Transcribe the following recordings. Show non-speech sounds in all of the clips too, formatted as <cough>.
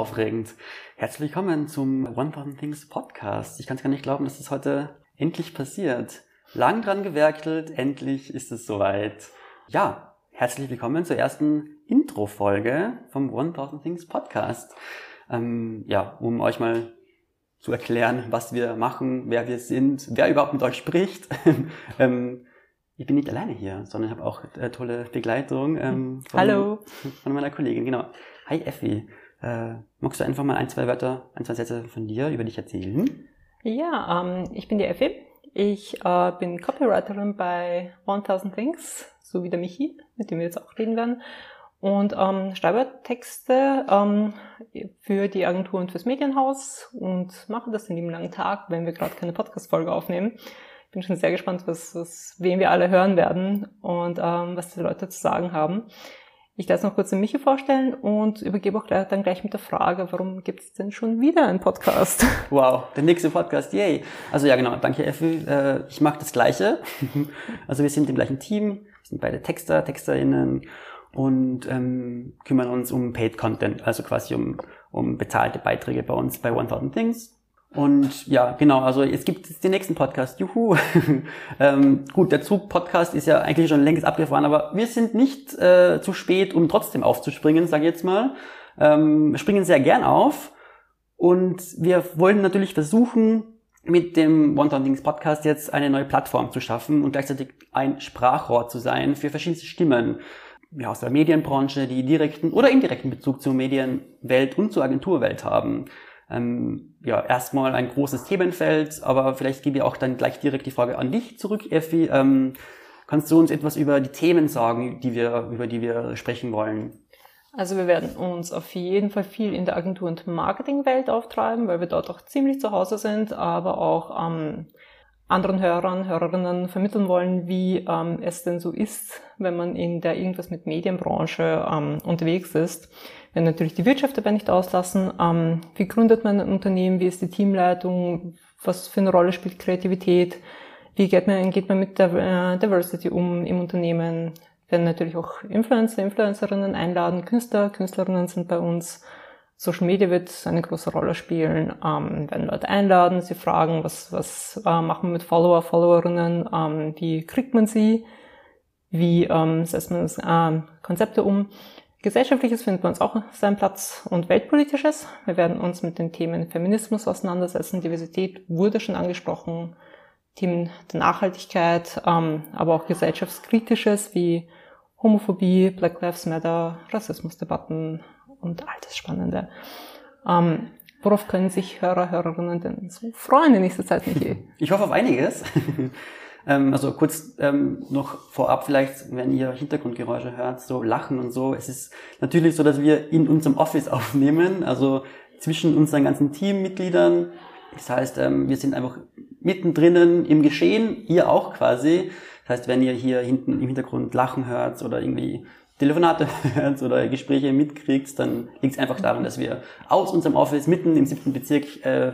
aufregend. Herzlich willkommen zum 1000 Things Podcast. Ich kann es gar nicht glauben, dass es heute endlich passiert. Lang dran gewerkelt, endlich ist es soweit. Ja, herzlich willkommen zur ersten Intro-Folge vom 1000 Things Podcast. Ähm, ja, um euch mal zu erklären, was wir machen, wer wir sind, wer überhaupt mit euch spricht. <laughs> ähm, ich bin nicht alleine hier, sondern habe auch äh, tolle Begleitung ähm, von, Hallo. von meiner Kollegin. Genau. Hi Effi. Äh, magst du einfach mal ein, zwei Wörter, ein, zwei Sätze von dir über dich erzählen? Ja, ähm, ich bin die Effi. Ich äh, bin Copywriterin bei 1000 Things, so wie der Michi, mit dem wir jetzt auch reden werden. Und ähm, schreibe Texte ähm, für die Agentur und fürs Medienhaus und mache das in dem langen Tag, wenn wir gerade keine Podcast-Folge aufnehmen. Ich bin schon sehr gespannt, was, was wen wir alle hören werden und ähm, was die Leute zu sagen haben. Ich es noch kurz den Michi vorstellen und übergebe auch dann gleich mit der Frage, warum gibt es denn schon wieder einen Podcast? <laughs> Wow, der nächste Podcast, yay. Also ja genau, danke Effi. Äh, ich mache das Gleiche. <laughs> Also wir sind im gleichen Team, sind beide Texter, Texterinnen und ähm, kümmern uns um Paid Content, also quasi um, um bezahlte Beiträge bei uns bei 1000 Things. Und ja, genau, also es gibt jetzt den nächsten Podcast, juhu. <laughs> ähm, gut, der Zug-Podcast ist ja eigentlich schon längst abgefahren, aber wir sind nicht äh, zu spät, um trotzdem aufzuspringen, sage ich jetzt mal. Ähm, wir springen sehr gern auf und wir wollen natürlich versuchen, mit dem One Town Things Podcast jetzt eine neue Plattform zu schaffen und gleichzeitig ein Sprachrohr zu sein für verschiedenste Stimmen ja, aus der Medienbranche, die direkten oder indirekten Bezug zur Medienwelt und zur Agenturwelt haben ähm, ja, erstmal ein großes Themenfeld, aber vielleicht gebe ich auch dann gleich direkt die Frage an dich zurück, Effi. Ähm, kannst du uns etwas über die Themen sagen, die wir, über die wir sprechen wollen? Also wir werden uns auf jeden Fall viel in der Agentur- und Marketingwelt auftreiben, weil wir dort auch ziemlich zu Hause sind, aber auch ähm, anderen Hörern, Hörerinnen vermitteln wollen, wie ähm, es denn so ist, wenn man in der irgendwas mit Medienbranche ähm, unterwegs ist. Werden natürlich die Wirtschaft dabei nicht auslassen. Ähm, wie gründet man ein Unternehmen? Wie ist die Teamleitung? Was für eine Rolle spielt Kreativität? Wie geht man, geht man mit der äh, Diversity um im Unternehmen? Werden natürlich auch Influencer, Influencerinnen einladen. Künstler, Künstlerinnen sind bei uns. Social Media wird eine große Rolle spielen. Ähm, werden Leute einladen, sie fragen, was, was äh, machen wir mit Follower, Followerinnen, ähm, wie kriegt man sie, wie ähm, setzt man das, äh, Konzepte um. Gesellschaftliches findet bei uns auch seinen Platz und weltpolitisches. Wir werden uns mit den Themen Feminismus auseinandersetzen. Diversität wurde schon angesprochen. Themen der Nachhaltigkeit, ähm, aber auch gesellschaftskritisches wie Homophobie, Black Lives Matter, Rassismusdebatten, und all das Spannende. Ähm, worauf können sich Hörer, Hörerinnen denn so freuen in nächster Zeit, Michi? Ich hoffe auf einiges. Ähm, also kurz ähm, noch vorab vielleicht, wenn ihr Hintergrundgeräusche hört, so Lachen und so. Es ist natürlich so, dass wir in unserem Office <laughs> aufnehmen, also zwischen unseren ganzen Teammitgliedern. Das heißt, ähm, wir sind einfach mittendrin im Geschehen, ihr auch quasi. Das heißt, wenn ihr hier hinten im Hintergrund Lachen hört oder irgendwie Telefonate <laughs> hört oder Gespräche mitkriegst, dann liegt es einfach daran, dass wir aus unserem Office mitten im siebten Bezirk äh,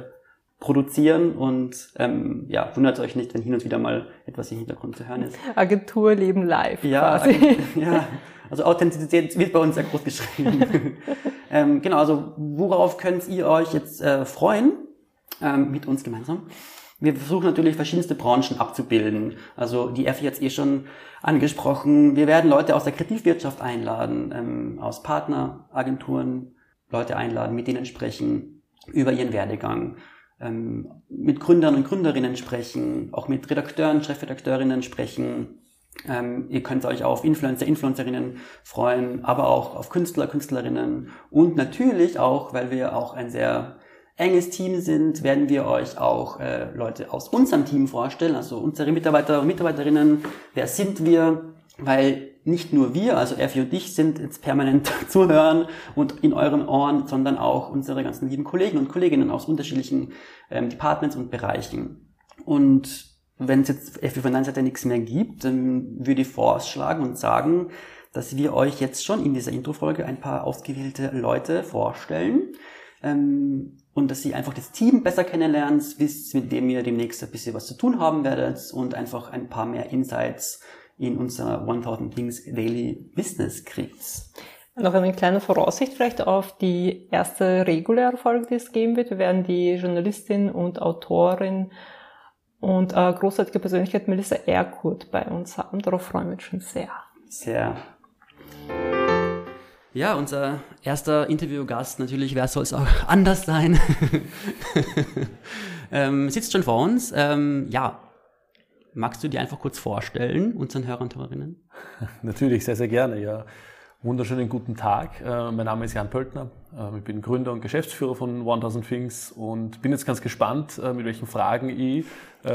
produzieren und ähm, ja, wundert euch nicht, wenn hin und wieder mal etwas im Hintergrund zu hören ist. Agenturleben live ja, quasi. ja, also Authentizität wird bei uns sehr groß geschrieben. <laughs> ähm, genau, also worauf könnt ihr euch jetzt äh, freuen ähm, mit uns gemeinsam? Wir versuchen natürlich verschiedenste Branchen abzubilden. Also die F jetzt eh schon angesprochen. Wir werden Leute aus der Kreativwirtschaft einladen, ähm, aus Partneragenturen Leute einladen, mit denen sprechen über ihren Werdegang, ähm, mit Gründern und Gründerinnen sprechen, auch mit Redakteuren, Chefredakteurinnen sprechen. Ähm, ihr könnt euch auf Influencer, Influencerinnen freuen, aber auch auf Künstler, Künstlerinnen und natürlich auch, weil wir auch ein sehr enges Team sind, werden wir euch auch äh, Leute aus unserem Team vorstellen, also unsere Mitarbeiter und Mitarbeiterinnen. Wer sind wir? Weil nicht nur wir, also Erfi und ich, sind jetzt permanent <laughs> zuhören und in euren Ohren, sondern auch unsere ganzen lieben Kollegen und Kolleginnen aus unterschiedlichen ähm, Departments und Bereichen. Und wenn es jetzt Erfi von deiner Seite nichts mehr gibt, dann würde ich vorschlagen und sagen, dass wir euch jetzt schon in dieser Introfolge ein paar ausgewählte Leute vorstellen. Ähm, und dass sie einfach das Team besser kennenlernen, wisst, mit dem ihr demnächst ein bisschen was zu tun haben werdet und einfach ein paar mehr Insights in unser 1000 Things Daily Business kriegt. Noch eine kleine Voraussicht vielleicht auf die erste reguläre Folge, die es geben wird. Wir werden die Journalistin und Autorin und äh, großartige Persönlichkeit Melissa Erkurt bei uns haben. Darauf freuen wir uns schon sehr. Sehr. Ja, unser erster Interviewgast, natürlich, wer soll es auch <laughs> anders sein, <laughs> ähm, sitzt schon vor uns. Ähm, ja, magst du dir einfach kurz vorstellen, unseren Hörern und Hörerinnen? <laughs> Natürlich, sehr, sehr gerne, ja. Wunderschönen guten Tag. Äh, mein Name ist Jan Pöltner. Äh, ich bin Gründer und Geschäftsführer von 1000 Things und bin jetzt ganz gespannt, äh, mit welchen Fragen ich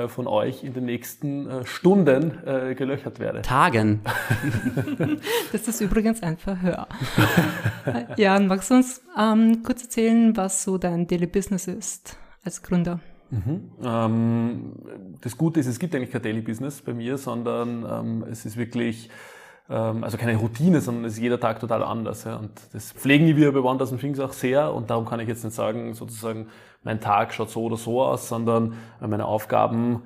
von euch in den nächsten Stunden gelöchert werde. Tagen. <laughs> das ist übrigens ein Verhör. Jan, magst du uns ähm, kurz erzählen, was so dein Daily Business ist als Gründer? Mhm. Ähm, das Gute ist, es gibt eigentlich kein Daily Business bei mir, sondern ähm, es ist wirklich ähm, also keine Routine, sondern es ist jeder Tag total anders. Und das pflegen wir bei Wonders Things auch sehr und darum kann ich jetzt nicht sagen, sozusagen, mein Tag schaut so oder so aus, sondern äh, meine Aufgaben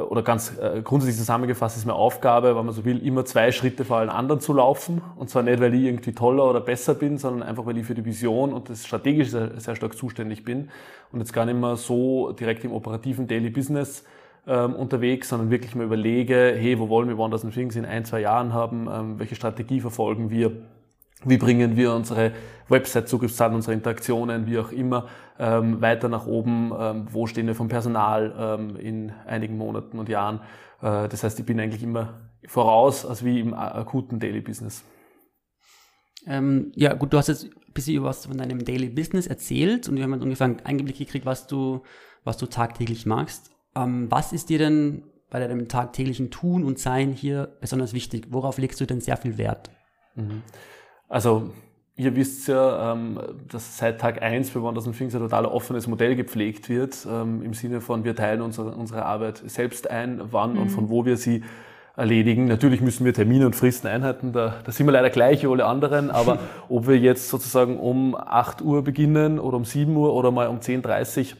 oder ganz äh, grundsätzlich zusammengefasst ist meine Aufgabe, wenn man so will, immer zwei Schritte vor allen anderen zu laufen. Und zwar nicht, weil ich irgendwie toller oder besser bin, sondern einfach, weil ich für die Vision und das strategisch sehr, sehr stark zuständig bin. Und jetzt gar nicht mehr so direkt im operativen Daily Business ähm, unterwegs, sondern wirklich mal überlege, hey, wo wollen wir Wonders and Things in ein, zwei Jahren haben, ähm, welche Strategie verfolgen wir, wie bringen wir unsere Website-Zugriffszahlen, unsere Interaktionen, wie auch immer, ähm, weiter nach oben, ähm, wo stehen wir vom Personal ähm, in einigen Monaten und Jahren. Äh, das heißt, ich bin eigentlich immer voraus, als wie im akuten Daily Business. Ähm, ja, gut, du hast jetzt ein bisschen was von deinem Daily Business erzählt und wir haben jetzt ungefähr einen Einblick gekriegt, was du, was du tagtäglich machst. Ähm, was ist dir denn bei deinem tagtäglichen Tun und Sein hier besonders wichtig? Worauf legst du denn sehr viel Wert? Mhm. Also, ihr wisst ja, ähm, dass seit Tag 1 bei Wonders Things ein total offenes Modell gepflegt wird, ähm, im Sinne von, wir teilen unsere, unsere Arbeit selbst ein, wann mhm. und von wo wir sie erledigen. Natürlich müssen wir Termine und Fristen einhalten, da, da sind wir leider gleich wie alle anderen, aber <laughs> ob wir jetzt sozusagen um 8 Uhr beginnen oder um 7 Uhr oder mal um 10.30 Uhr,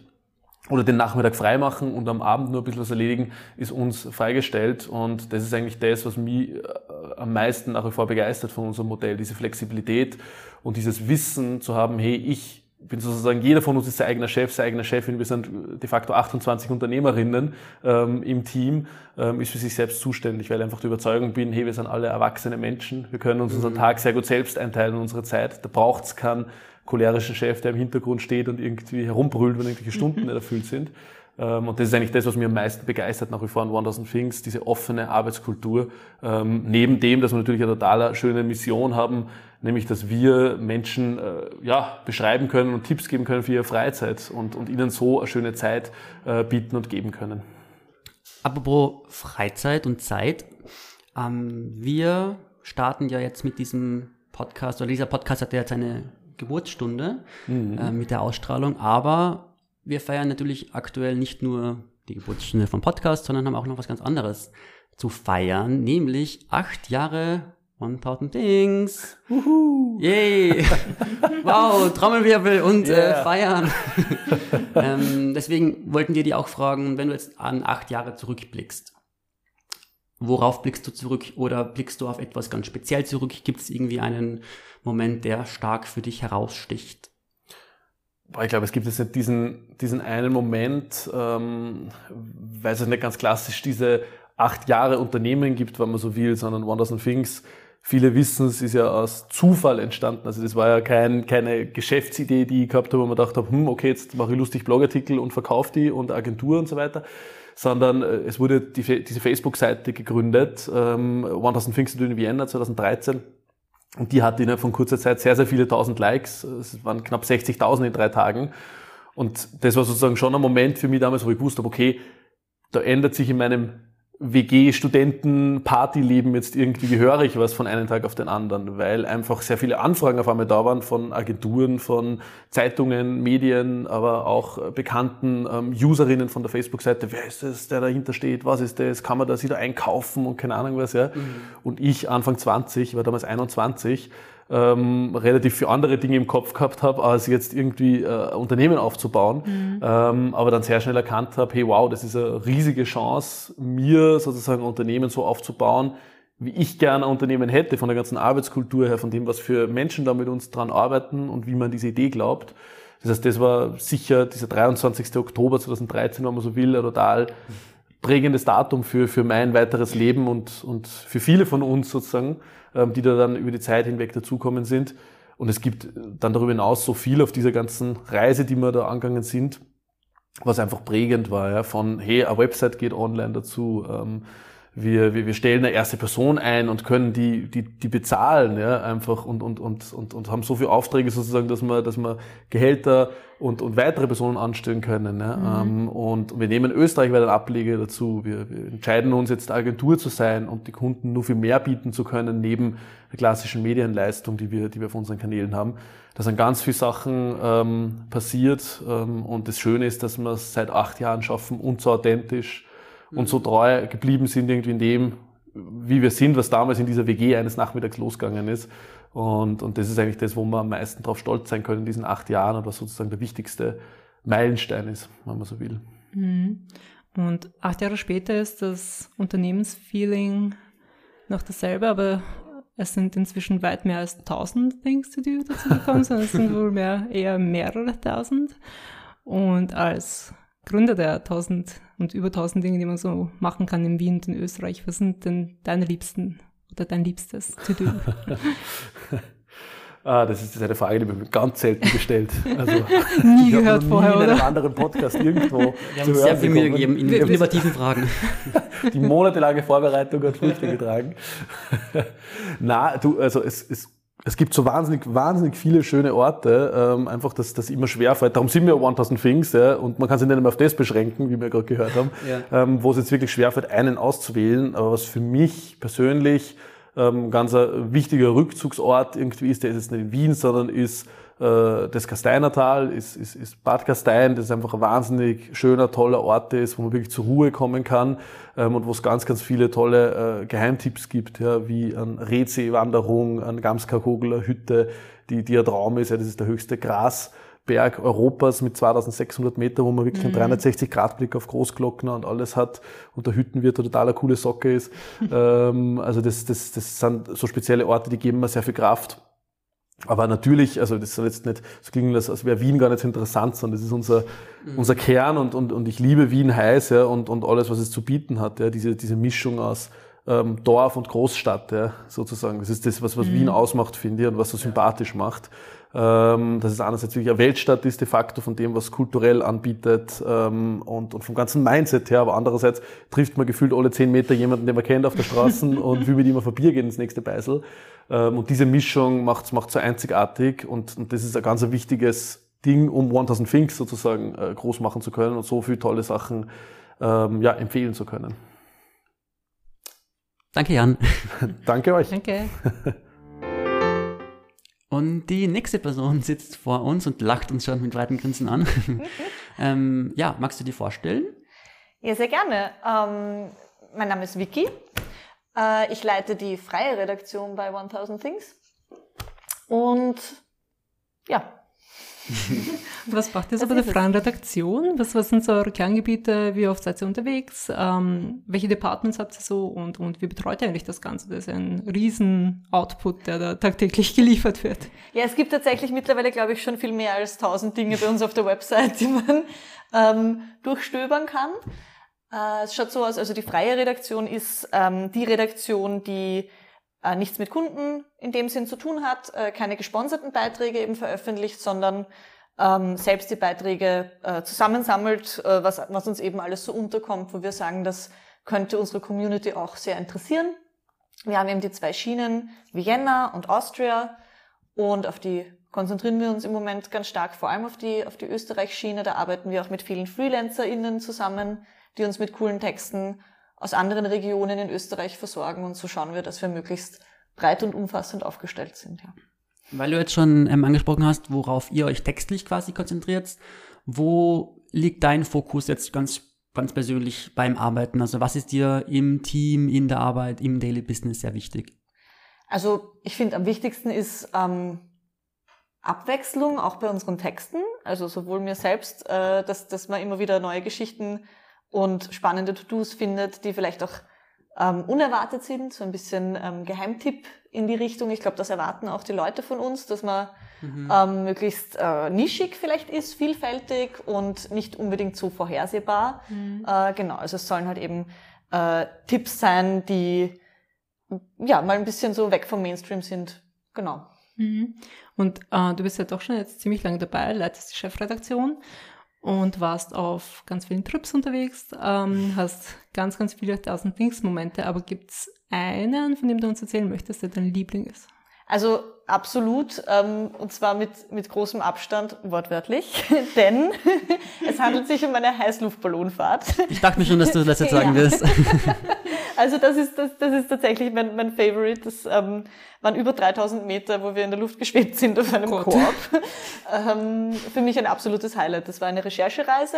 oder den Nachmittag freimachen und am Abend nur ein bisschen was erledigen, ist uns freigestellt. Und das ist eigentlich das, was mich äh, am meisten nach wie vor begeistert von unserem Modell, diese Flexibilität und dieses Wissen zu haben, hey, ich bin sozusagen, jeder von uns ist sein eigener Chef, seine eigene Chefin. Wir sind de facto 28 Unternehmerinnen ähm, im Team, ähm, ist für sich selbst zuständig, weil ich einfach der Überzeugung bin, hey, wir sind alle erwachsene Menschen. Wir können uns mhm. unseren Tag sehr gut selbst einteilen in unsere Zeit. Da braucht es keinen cholerischen Chef, der im Hintergrund steht und irgendwie herumbrüllt, wenn irgendwelche Stunden <laughs> nicht erfüllt sind. Ähm, und das ist eigentlich das, was mir am meisten begeistert nach wie vor an 1000 Things, diese offene Arbeitskultur. Ähm, neben dem, dass wir natürlich eine total schöne Mission haben, nämlich, dass wir Menschen äh, ja, beschreiben können und Tipps geben können für ihre Freizeit und, und ihnen so eine schöne Zeit äh, bieten und geben können. Apropos Freizeit und Zeit. Ähm, wir starten ja jetzt mit diesem Podcast, oder dieser Podcast hat ja jetzt eine Geburtsstunde mhm. äh, mit der Ausstrahlung, aber wir feiern natürlich aktuell nicht nur die Geburtsstunde vom Podcast, sondern haben auch noch was ganz anderes zu feiern, nämlich acht Jahre 1000 Things. Wuhu. Yay! <laughs> wow, Trommelwirbel und äh, yeah. äh, feiern. <laughs> ähm, deswegen wollten wir dir auch fragen, wenn du jetzt an acht Jahre zurückblickst, worauf blickst du zurück oder blickst du auf etwas ganz speziell zurück? Gibt es irgendwie einen Moment, der stark für dich heraussticht? Ich glaube, es gibt jetzt nicht diesen, diesen einen Moment, ähm, weil es nicht ganz klassisch diese acht Jahre Unternehmen gibt, wenn man so will, sondern Wonders and Things, viele wissen, es ist ja aus Zufall entstanden. Also das war ja kein, keine Geschäftsidee, die ich gehabt habe, wo man gedacht habe, hm, okay, jetzt mache ich lustig Blogartikel und verkaufe die und Agentur und so weiter, sondern äh, es wurde die, diese Facebook-Seite gegründet, ähm, 1000 Things in Vienna 2013 und die hatte innerhalb von kurzer Zeit sehr, sehr viele tausend Likes. Es waren knapp 60.000 in drei Tagen. Und das war sozusagen schon ein Moment für mich damals, wo ich gewusst habe, okay, da ändert sich in meinem WG-Studenten-Partyleben jetzt irgendwie gehörig was von einem Tag auf den anderen, weil einfach sehr viele Anfragen auf einmal da waren von Agenturen, von Zeitungen, Medien, aber auch bekannten ähm, Userinnen von der Facebook-Seite. Wer ist das, der dahinter steht? Was ist das? Kann man das wieder einkaufen und keine Ahnung was, ja? Mhm. Und ich, Anfang 20, war damals 21, ähm, relativ viele andere Dinge im Kopf gehabt habe, als jetzt irgendwie äh, Unternehmen aufzubauen. Mhm. Ähm, aber dann sehr schnell erkannt habe, hey wow, das ist eine riesige Chance, mir sozusagen ein Unternehmen so aufzubauen, wie ich gerne ein Unternehmen hätte, von der ganzen Arbeitskultur her, von dem, was für Menschen da mit uns dran arbeiten und wie man diese Idee glaubt. Das heißt, das war sicher dieser 23. Oktober 2013, wenn man so will, ein total prägendes Datum für, für mein weiteres Leben und, und für viele von uns sozusagen, ähm, die da dann über die Zeit hinweg dazukommen sind. Und es gibt dann darüber hinaus so viel auf dieser ganzen Reise, die wir da angegangen sind, was einfach prägend war, ja, von hey, eine Website geht online dazu, ähm, wir, wir, wir stellen eine erste Person ein und können die, die, die bezahlen, ja, einfach und, und, und, und, und haben so viele Aufträge sozusagen, dass wir, dass wir Gehälter und, und weitere Personen anstellen können. Ja. Mhm. Ähm, und wir nehmen Österreich weiter Ableger dazu. Wir, wir entscheiden uns jetzt Agentur zu sein und die Kunden nur viel mehr bieten zu können, neben der klassischen Medienleistung, die wir, die wir auf unseren Kanälen haben. Da sind ganz viele Sachen ähm, passiert ähm, und das Schöne ist, dass wir es seit acht Jahren schaffen, uns so authentisch und so treu geblieben sind irgendwie in dem, wie wir sind, was damals in dieser WG eines Nachmittags losgegangen ist. Und, und das ist eigentlich das, wo wir am meisten drauf stolz sein können in diesen acht Jahren und was sozusagen der wichtigste Meilenstein ist, wenn man so will. Mhm. Und acht Jahre später ist das Unternehmensfeeling noch dasselbe, aber es sind inzwischen weit mehr als tausend Things to do dazu gekommen, sondern es sind wohl mehr, eher mehrere tausend. Und als Gründer der tausend und über tausend Dinge, die man so machen kann in Wien und in Österreich. Was sind denn deine Liebsten oder dein Liebstes to do? <laughs> ah, das ist eine Frage, die mir ganz selten gestellt. Also, <laughs> nie gehört nie vorher, in einem oder? anderen Podcast irgendwo. Wir haben sehr viel Mühe gegeben in innovativen Fragen. <laughs> Die monatelange Vorbereitung hat Früchte getragen. Na, du, also es, es es gibt so wahnsinnig, wahnsinnig viele schöne Orte, ähm, einfach, dass das immer schwerfällt. Darum sind wir 1000 Things, ja, und man kann sich nicht mehr auf das beschränken, wie wir gerade gehört haben, ja. ähm, wo es jetzt wirklich schwerfällt, einen auszuwählen. Aber was für mich persönlich ähm, ganz ein wichtiger Rückzugsort irgendwie ist, der ist jetzt nicht in Wien, sondern ist das Kasteinertal, ist, ist, ist Bad Gastein, das ist einfach ein wahnsinnig schöner, toller Ort ist, wo man wirklich zur Ruhe kommen kann ähm, und wo es ganz, ganz viele tolle äh, Geheimtipps gibt, ja, wie an Redsee-Wanderung, an Gamskarkogeler Hütte, die, die ein Traum ist, ja, das ist der höchste Grasberg Europas mit 2600 Meter, wo man wirklich mhm. einen 360-Grad-Blick auf Großglockner und alles hat und der Hüttenwirt total eine coole Socke ist. <laughs> ähm, also das, das, das sind so spezielle Orte, die geben mir sehr viel Kraft. Aber natürlich, also das soll jetzt nicht so klingen, als wäre Wien gar nicht so interessant, sondern das ist unser, mhm. unser Kern und, und, und ich liebe Wien heiß ja, und, und alles, was es zu bieten hat. Ja, diese, diese Mischung aus ähm, Dorf und Großstadt, ja, sozusagen. Das ist das, was, was mhm. Wien ausmacht, finde ich, und was so sympathisch macht. Ähm, dass es einerseits wirklich eine Weltstadt ist, de facto von dem, was kulturell anbietet ähm, und, und vom ganzen Mindset her, aber andererseits trifft man gefühlt alle zehn Meter jemanden, den man kennt auf der Straße <laughs> und will mit ihm auf ein Bier gehen ins nächste Beisel. Ähm, und diese Mischung macht es so einzigartig und, und das ist ein ganz ein wichtiges Ding, um 1000 Things sozusagen äh, groß machen zu können und so viele tolle Sachen ähm, ja, empfehlen zu können. Danke, Jan. <laughs> Danke euch. Danke. <laughs> Und die nächste Person sitzt vor uns und lacht uns schon mit breiten Grinsen an. <laughs> ähm, ja, magst du dir vorstellen? Ja, sehr gerne. Ähm, mein Name ist Vicky. Äh, ich leite die freie Redaktion bei 1000 Things. Und ja, <laughs> was macht ihr so bei der freien Redaktion? Was, was sind so eure Kerngebiete? Wie oft seid ihr unterwegs? Ähm, welche Departments habt ihr so? Und, und wie betreut ihr eigentlich das Ganze? Das ist ein riesen Output, der da tagtäglich <laughs> geliefert wird. Ja, es gibt tatsächlich mittlerweile, glaube ich, schon viel mehr als tausend Dinge bei uns auf der Website, die man ähm, durchstöbern kann. Äh, es schaut so aus, also die freie Redaktion ist ähm, die Redaktion, die äh, nichts mit Kunden in dem Sinn zu tun hat, äh, keine gesponserten Beiträge eben veröffentlicht, sondern ähm, selbst die Beiträge äh, zusammensammelt, äh, was, was uns eben alles so unterkommt, wo wir sagen, das könnte unsere Community auch sehr interessieren. Wir haben eben die zwei Schienen, Vienna und Austria, und auf die konzentrieren wir uns im Moment ganz stark, vor allem auf die, auf die Österreich-Schiene. Da arbeiten wir auch mit vielen FreelancerInnen zusammen, die uns mit coolen Texten aus anderen Regionen in Österreich versorgen und so schauen wir, dass wir möglichst breit und umfassend aufgestellt sind. Ja. Weil du jetzt schon ähm, angesprochen hast, worauf ihr euch textlich quasi konzentriert, wo liegt dein Fokus jetzt ganz, ganz persönlich beim Arbeiten? Also was ist dir im Team, in der Arbeit, im Daily Business sehr wichtig? Also ich finde, am wichtigsten ist ähm, Abwechslung, auch bei unseren Texten. Also sowohl mir selbst, äh, dass, dass man immer wieder neue Geschichten und spannende To-Dos findet, die vielleicht auch ähm, unerwartet sind, so ein bisschen ähm, Geheimtipp in die Richtung. Ich glaube, das erwarten auch die Leute von uns, dass man mhm. ähm, möglichst äh, nischig vielleicht ist, vielfältig und nicht unbedingt so vorhersehbar. Mhm. Äh, genau, also es sollen halt eben äh, Tipps sein, die ja mal ein bisschen so weg vom Mainstream sind. Genau. Mhm. Und äh, du bist ja doch schon jetzt ziemlich lange dabei, leitest die Chefredaktion und warst auf ganz vielen Trips unterwegs, ähm, hast ganz, ganz viele tausend Dingsmomente, aber gibt's einen, von dem du uns erzählen möchtest, der dein Liebling ist? Also absolut, ähm, und zwar mit, mit großem Abstand, wortwörtlich, <laughs> denn <laughs> es handelt sich um eine Heißluftballonfahrt. Ich dachte mir schon, dass du das jetzt <laughs> sagen ja. willst. Also das ist, das, das ist tatsächlich mein, mein Favorite. Das ähm, waren über 3000 Meter, wo wir in der Luft geschwebt sind auf einem oh Korb. ähm, für mich ein absolutes Highlight. Das war eine Recherchereise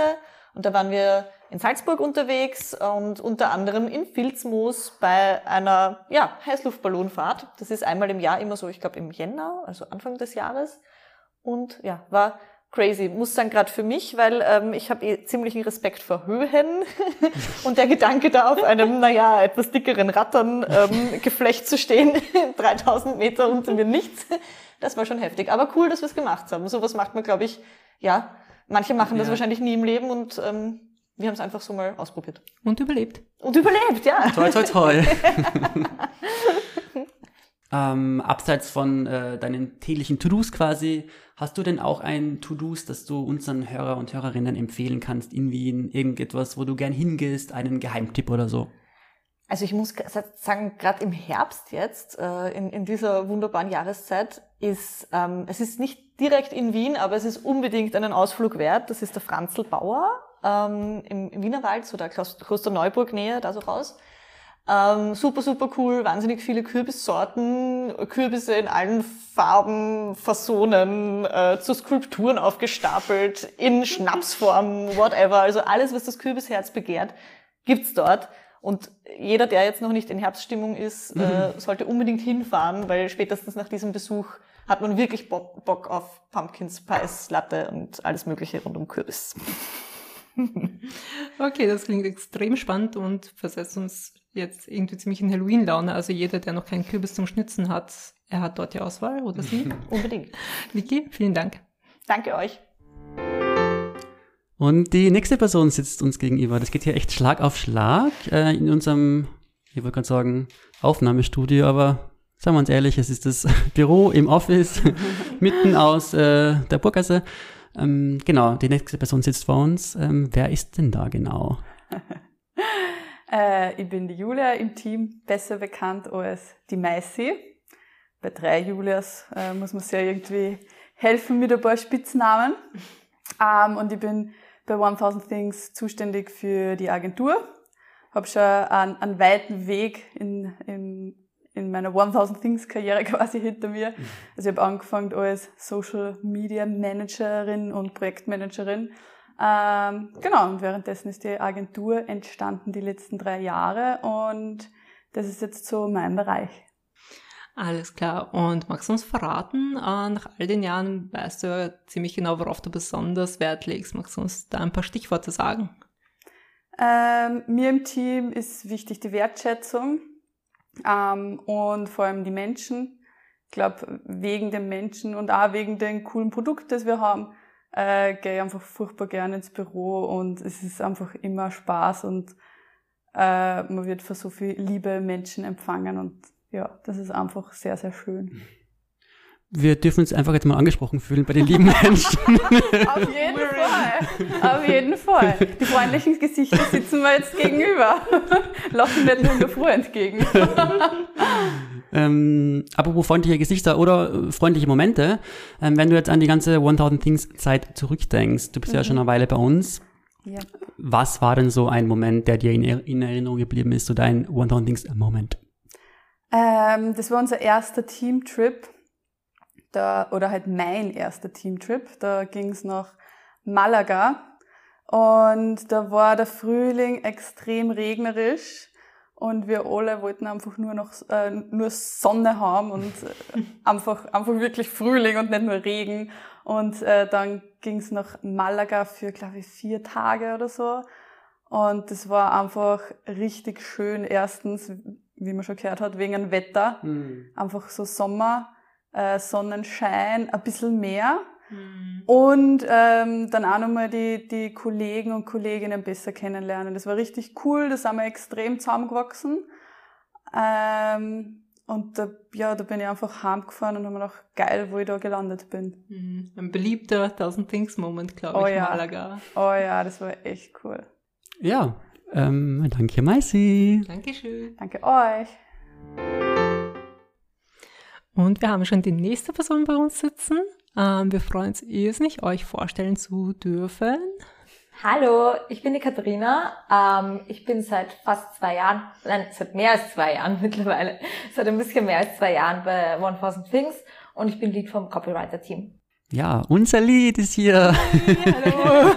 und da waren wir in Salzburg unterwegs und unter anderem in Filzmoos bei einer ja, Heißluftballonfahrt. Das ist einmal im Jahr immer so, ich glaube im Jänner, also Anfang des Jahres. Und ja, war crazy. Muss sagen, gerade für mich, weil ähm, ich habe eh ziemlichen Respekt vor Höhen <laughs> und der Gedanke da auf einem, naja, etwas dickeren Rattern ähm, Geflecht zu stehen, <laughs> 3000 Meter unter mir nichts, das war schon heftig. Aber cool, dass wir es gemacht haben. Sowas macht man, glaube ich, ja, manche machen ja. das wahrscheinlich nie im Leben und ähm, wir haben es einfach so mal ausprobiert. Und überlebt. Und überlebt, ja. Toll, toll, toll. <laughs> ähm, abseits von äh, deinen täglichen To-Dos quasi, Hast du denn auch ein To-Dos, das du unseren Hörer und Hörerinnen empfehlen kannst in Wien? Irgendetwas, wo du gern hingehst, einen Geheimtipp oder so? Also ich muss sagen, gerade im Herbst jetzt, äh, in, in dieser wunderbaren Jahreszeit, ist, ähm, es ist nicht direkt in Wien, aber es ist unbedingt einen Ausflug wert. Das ist der Franzl Bauer ähm, im, im Wienerwald, so der Kloster Neuburg Nähe, da so raus. Ähm, super, super cool, wahnsinnig viele Kürbissorten, Kürbisse in allen Farben, Fasonen, äh, zu Skulpturen aufgestapelt, in Schnapsform, whatever. Also alles, was das Kürbisherz begehrt, gibt's dort. Und jeder, der jetzt noch nicht in Herbststimmung ist, äh, mhm. äh, sollte unbedingt hinfahren, weil spätestens nach diesem Besuch hat man wirklich Bock, Bock auf Pumpkin Spice Latte und alles Mögliche rund um Kürbis. <laughs> okay, das klingt extrem spannend und versetzt uns jetzt irgendwie ziemlich in Halloween-Laune. Also jeder, der noch keinen Kürbis zum Schnitzen hat, er hat dort die Auswahl oder sie. <laughs> Unbedingt. Vicky, vielen Dank. Danke euch. Und die nächste Person sitzt uns gegenüber. Das geht hier echt Schlag auf Schlag äh, in unserem, ich wollte gerade sagen, Aufnahmestudio, aber sagen wir uns ehrlich, es ist das <laughs> Büro im Office <laughs> mitten aus äh, der Burgasse. Ähm, genau, die nächste Person sitzt vor uns. Ähm, wer ist denn da genau? <laughs> Äh, ich bin die Julia im Team, besser bekannt als die Meißi. Bei drei Julias äh, muss man ja irgendwie helfen mit ein paar Spitznamen. Ähm, und ich bin bei 1000 Things zuständig für die Agentur. Habe schon einen, einen weiten Weg in, in, in meiner 1000 Things Karriere <laughs> quasi hinter mir. Also ich habe angefangen als Social Media Managerin und Projektmanagerin ähm, genau, und währenddessen ist die Agentur entstanden die letzten drei Jahre und das ist jetzt so mein Bereich. Alles klar. Und magst du uns verraten, äh, nach all den Jahren weißt du ja ziemlich genau, worauf du besonders Wert legst. Magst du uns da ein paar Stichworte sagen? Ähm, mir im Team ist wichtig die Wertschätzung ähm, und vor allem die Menschen. Ich glaube, wegen den Menschen und auch wegen dem coolen Produkt, das wir haben, äh, gehe einfach furchtbar gerne ins Büro und es ist einfach immer Spaß und äh, man wird für so viel liebe Menschen empfangen und ja, das ist einfach sehr, sehr schön. <laughs> Wir dürfen uns einfach jetzt mal angesprochen fühlen bei den lieben <laughs> Menschen. Auf jeden Fall. Auf jeden Fall. Die freundlichen Gesichter sitzen wir jetzt gegenüber. <laughs> Lachen nicht nur der Froh entgegen. <laughs> Ähm, apropos freundliche Gesichter oder äh, freundliche Momente, ähm, wenn du jetzt an die ganze 1000 Things Zeit zurückdenkst, du bist mhm. ja schon eine Weile bei uns. Ja. Was war denn so ein Moment, der dir in, in Erinnerung geblieben ist, so dein 1000 Things Moment? Ähm, das war unser erster Teamtrip, da, oder halt mein erster Teamtrip. Da ging es nach Malaga und da war der Frühling extrem regnerisch und wir alle wollten einfach nur noch äh, nur Sonne haben und äh, <laughs> einfach einfach wirklich Frühling und nicht nur Regen und äh, dann ging es nach Malaga für glaube ich vier Tage oder so Und das war einfach richtig schön. Erstens, wie man schon gehört hat, wegen dem Wetter. Mhm. Einfach so Sommer, äh, Sonnenschein, ein bisschen mehr. Mhm. Und ähm, dann auch nochmal die, die Kollegen und Kolleginnen besser kennenlernen. Das war richtig cool, da sind wir extrem zusammengewachsen. Ähm, und da, ja, da bin ich einfach heimgefahren und habe mir gedacht, geil, wo ich da gelandet bin. Mhm. Ein beliebter Thousand Things Moment, glaube Oh ich, ja. Malaga. Oh ja, das war echt cool. Ja, ähm, danke, Maisi. Dankeschön. Danke euch. Und wir haben schon die nächste Person bei uns sitzen. Ähm, wir freuen uns irrsinnig, euch vorstellen zu dürfen. Hallo, ich bin die Katharina. Ähm, ich bin seit fast zwei Jahren, nein, seit mehr als zwei Jahren <laughs> mittlerweile, seit ein bisschen mehr als zwei Jahren bei 1000 Things und ich bin Lead vom Copywriter-Team. Ja, unser Lied ist hier. <laughs> Hallo.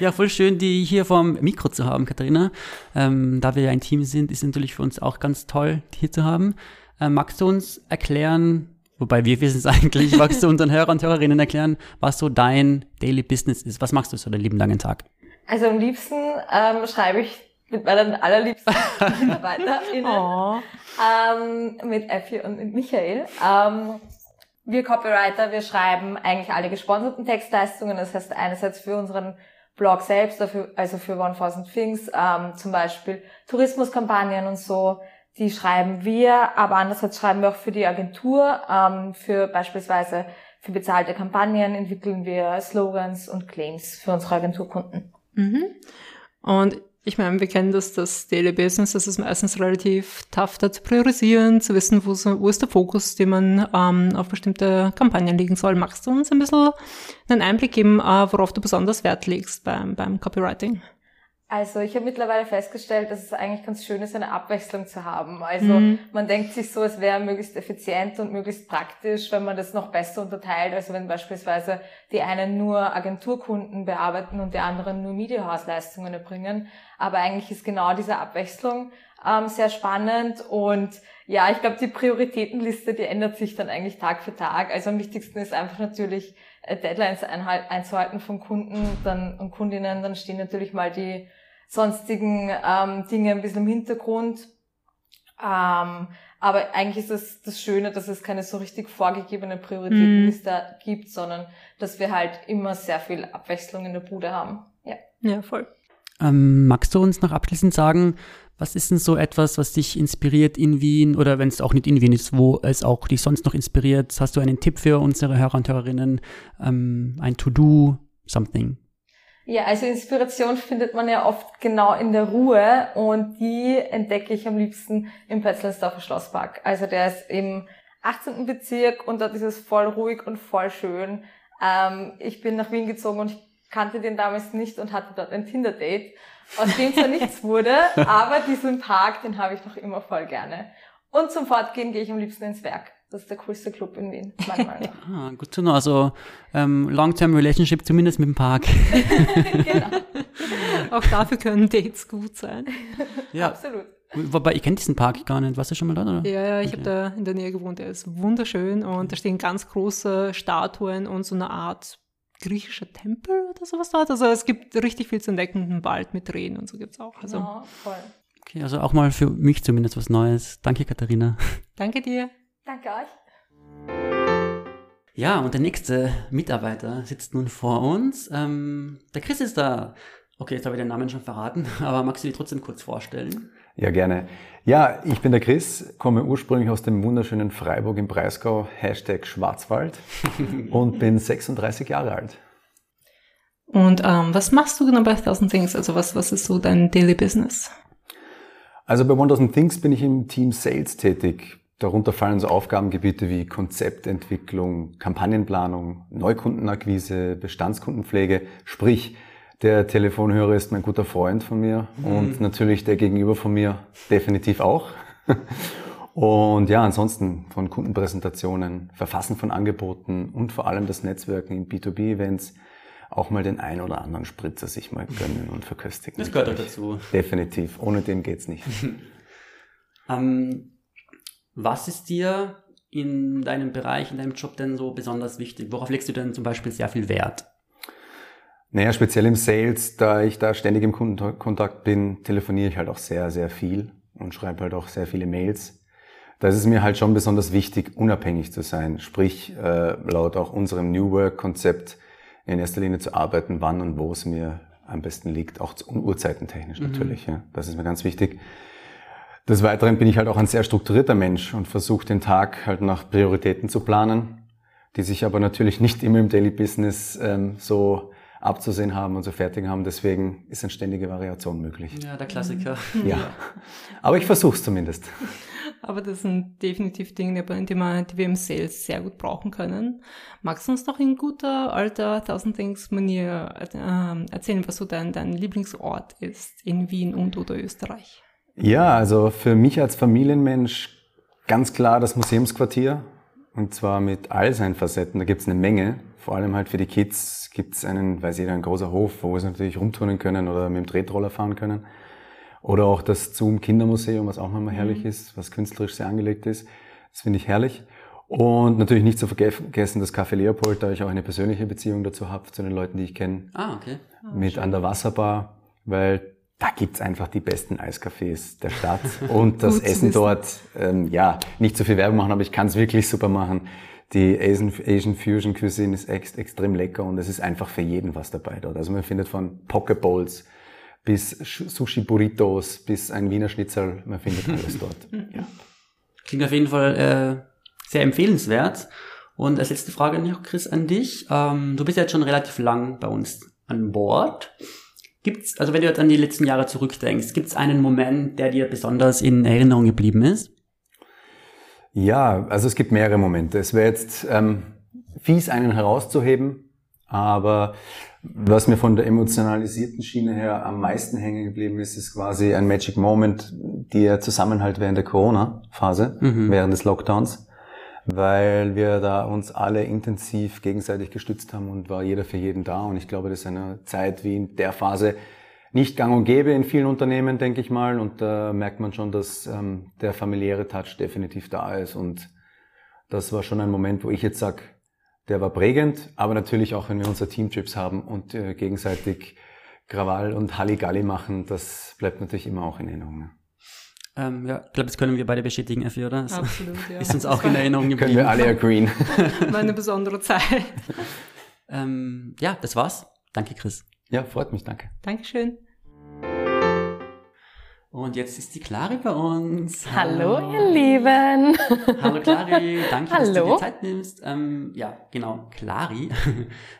Ja, voll schön, die hier vom Mikro zu haben, Katharina. Ähm, da wir ja ein Team sind, ist natürlich für uns auch ganz toll, die hier zu haben. Ähm, magst du uns erklären, wobei wir wissen es <laughs> eigentlich, magst du unseren Hörer und Hörerinnen erklären, was so dein Daily Business ist? Was machst du so den lieben langen Tag? Also am liebsten ähm, schreibe ich mit meinen allerliebsten MitarbeiterInnen, <laughs> Oh. ähm, mit Effi und mit Michael. Ähm, wir Copywriter, wir schreiben eigentlich alle gesponserten Textleistungen. Das heißt einerseits für unseren Blog selbst, dafür, also für 1000 Things, ähm, zum Beispiel Tourismuskampagnen und so, die schreiben wir, aber andererseits schreiben wir auch für die Agentur, ähm, für beispielsweise für bezahlte Kampagnen entwickeln wir Slogans und Claims für unsere Agenturkunden. Mhm. Und ich meine, wir kennen das, das Daily Business, das ist meistens relativ tough, da zu priorisieren, zu wissen, wo, wo ist der Fokus, den man ähm, auf bestimmte Kampagnen legen soll. Magst du uns ein bisschen einen Einblick geben, äh, worauf du besonders Wert legst beim, beim Copywriting? Also ich habe mittlerweile festgestellt, dass es eigentlich ganz schön ist, eine Abwechslung zu haben. Also Mhm. man denkt sich so, es wäre möglichst effizient und möglichst praktisch, wenn man das noch besser unterteilt. Also wenn beispielsweise die einen nur Agenturkunden bearbeiten und die anderen nur Mediahausleistungen erbringen. Aber eigentlich ist genau diese Abwechslung ähm, sehr spannend und ja, ich glaube, die Prioritätenliste, die ändert sich dann eigentlich Tag für Tag. Also am wichtigsten ist einfach natürlich Deadlines einhal- einzuhalten von Kunden dann, und Kundinnen. Dann stehen natürlich mal die sonstigen ähm, Dinge ein bisschen im Hintergrund. Ähm, aber eigentlich ist es das Schöne, dass es keine so richtig vorgegebene Prioritätenliste gibt, sondern dass wir halt immer sehr viel Abwechslung in der Bude haben. Ja. Ja, voll. Ähm, magst du uns noch abschließend sagen, was ist denn so etwas, was dich inspiriert in Wien oder wenn es auch nicht in Wien ist, wo es auch dich sonst noch inspiriert? Hast du einen Tipp für unsere Hörer und Hörerinnen? Ähm, ein To-Do, something? Ja, also Inspiration findet man ja oft genau in der Ruhe und die entdecke ich am liebsten im Petzlersdorfer Schlosspark. Also der ist im 18. Bezirk und dort ist es voll ruhig und voll schön. Ähm, ich bin nach Wien gezogen und ich kannte den damals nicht und hatte dort ein Tinder-Date, aus dem zwar nichts wurde, <laughs> aber diesen Park, den habe ich noch immer voll gerne. Und zum Fortgehen gehe ich am liebsten ins Werk. Das ist der coolste Club in Wien, meiner Meinung <laughs> nach. Ah, gut zu know. Also ähm, Long-Term Relationship zumindest mit dem Park. <laughs> genau, Auch dafür können Dates gut sein. ja, absolut. wobei ich kenne diesen Park gar nicht. Warst du schon mal dort, oder? Ja, ja, ich Okay. habe da in der Nähe gewohnt. Der ist wunderschön und da stehen ganz große Statuen und so eine Art griechischer Tempel oder sowas dort. Also es gibt richtig viel zu entdecken. Einen Wald mit Rehen und so gibt's auch. Also Genau, voll. Okay, also auch mal für mich zumindest was Neues. Danke, Katharina. danke dir. Danke euch. Ja, und der nächste Mitarbeiter sitzt nun vor uns. Ähm, der Chris ist da. Okay, jetzt habe ich den Namen schon verraten, <laughs> aber magst du dich trotzdem kurz vorstellen? Ja, gerne. Ja, ich bin der Chris, komme ursprünglich aus dem wunderschönen Freiburg im Breisgau, Hashtag Schwarzwald <laughs> und bin 36 Jahre alt. Und ähm, was machst du genau bei Thousand Things? Also was, was ist so dein Daily Business? Also bei 1000 Things bin ich im Team Sales tätig. Darunter fallen so Aufgabengebiete wie Konzeptentwicklung, Kampagnenplanung, Neukundenakquise, Bestandskundenpflege. Sprich, der Telefonhörer ist mein guter Freund von mir und natürlich der Gegenüber von mir definitiv auch. <laughs> Und ja, ansonsten von Kundenpräsentationen, Verfassen von Angeboten und vor allem das Netzwerken in B2B-Events auch mal den ein oder anderen Spritzer sich mal gönnen und verköstigen. Das gehört auch dazu. Definitiv. Ohne den geht's nicht. <laughs> Ähm, was ist dir in deinem Bereich, in deinem Job denn so besonders wichtig? Worauf legst du denn zum Beispiel sehr viel Wert? Naja, speziell im Sales, da ich da ständig im Kundenkontakt bin, telefoniere ich halt auch sehr, sehr viel und schreibe halt auch sehr viele Mails. Da ist es mir halt schon besonders wichtig, unabhängig zu sein. Sprich, äh, laut auch unserem New Work-Konzept in erster Linie zu arbeiten, wann und wo es mir am besten liegt, auch uhrzeitentechnisch mhm. natürlich. Ja. Das ist mir ganz wichtig. Des Weiteren bin ich halt auch ein sehr strukturierter Mensch und versuche den Tag halt nach Prioritäten zu planen, die sich aber natürlich nicht immer im Daily Business ähm, so abzusehen haben und zu fertigen haben. Deswegen ist eine ständige Variation möglich. Ja, der Klassiker. Ja, aber ich versuche es zumindest. <laughs> Aber das sind definitiv Dinge, die, man, die wir im Sales sehr gut brauchen können. Magst du uns noch in guter alter Thousand Things Manier äh, erzählen, was so dein, dein Lieblingsort ist in Wien und oder Österreich? Ja, also für mich als Familienmensch ganz klar das Museumsquartier. Und zwar mit all seinen Facetten. Da gibt's eine Menge. Vor allem halt für die Kids gibt's einen, weiß jeder, ein großer Hof, wo sie natürlich rumturnen können oder mit dem Tretroller fahren können. Oder auch das Zoom Kindermuseum, was auch nochmal herrlich mhm. ist, was künstlerisch sehr angelegt ist. Das finde ich herrlich. Und natürlich nicht zu vergessen das Café Leopold, da ich auch eine persönliche Beziehung dazu habe, zu den Leuten, die ich kenne. Ah, okay. Ah, mit schön. an der Wasserbar, weil da gibt's einfach die besten Eiscafés der Stadt. Und <laughs> das Essen dort, ähm, ja, nicht so viel Werbung machen, aber ich kann es wirklich super machen. Die Asian, Asian Fusion Cuisine ist ex, extrem lecker und es ist einfach für jeden was dabei dort. Also man findet von Poke Bowls bis Sushi Burritos, bis ein Wiener Schnitzel, man findet alles dort. <laughs> Ja. Klingt auf jeden Fall äh, sehr empfehlenswert. Und als letzte Frage noch, Chris, an dich. Ähm, du bist ja jetzt schon relativ lang bei uns an Bord. Gibt's, also wenn du jetzt an die letzten Jahre zurückdenkst, gibt es einen Moment, der dir besonders in Erinnerung geblieben ist? Ja, also es gibt mehrere Momente. Es wäre jetzt ähm, fies, einen herauszuheben, aber was mir von der emotionalisierten Schiene her am meisten hängen geblieben ist, ist quasi ein Magic Moment, der Zusammenhalt während der Corona-Phase, mhm. während des Lockdowns, weil wir da uns alle intensiv gegenseitig gestützt haben und war jeder für jeden da. Und ich glaube, das ist eine Zeit wie in der Phase nicht gang und gäbe in vielen Unternehmen, denke ich mal. Und da merkt man schon, dass ähm, der familiäre Touch definitiv da ist. Und das war schon ein Moment, wo ich jetzt sag der war prägend, aber natürlich auch, wenn wir unsere Teamtrips haben und äh, gegenseitig Krawall und Halligalli machen, das bleibt natürlich immer auch in Erinnerung. Ne? Ähm, ja, ich glaube, das können wir beide bestätigen, Effi, oder? Das Absolut, <laughs> ja. Ist uns auch in Erinnerung geblieben. Können wir alle agreeen. <laughs> Meine besondere Zeit. <laughs> ähm, ja, das war's. Danke, Chris. Ja, freut mich, danke. Dankeschön. Und jetzt ist die Clari bei uns. Hallo, Hallo. ihr Lieben. Hallo Clari, danke, Hallo. dass du dir Zeit nimmst. Ähm, ja, genau, Clari.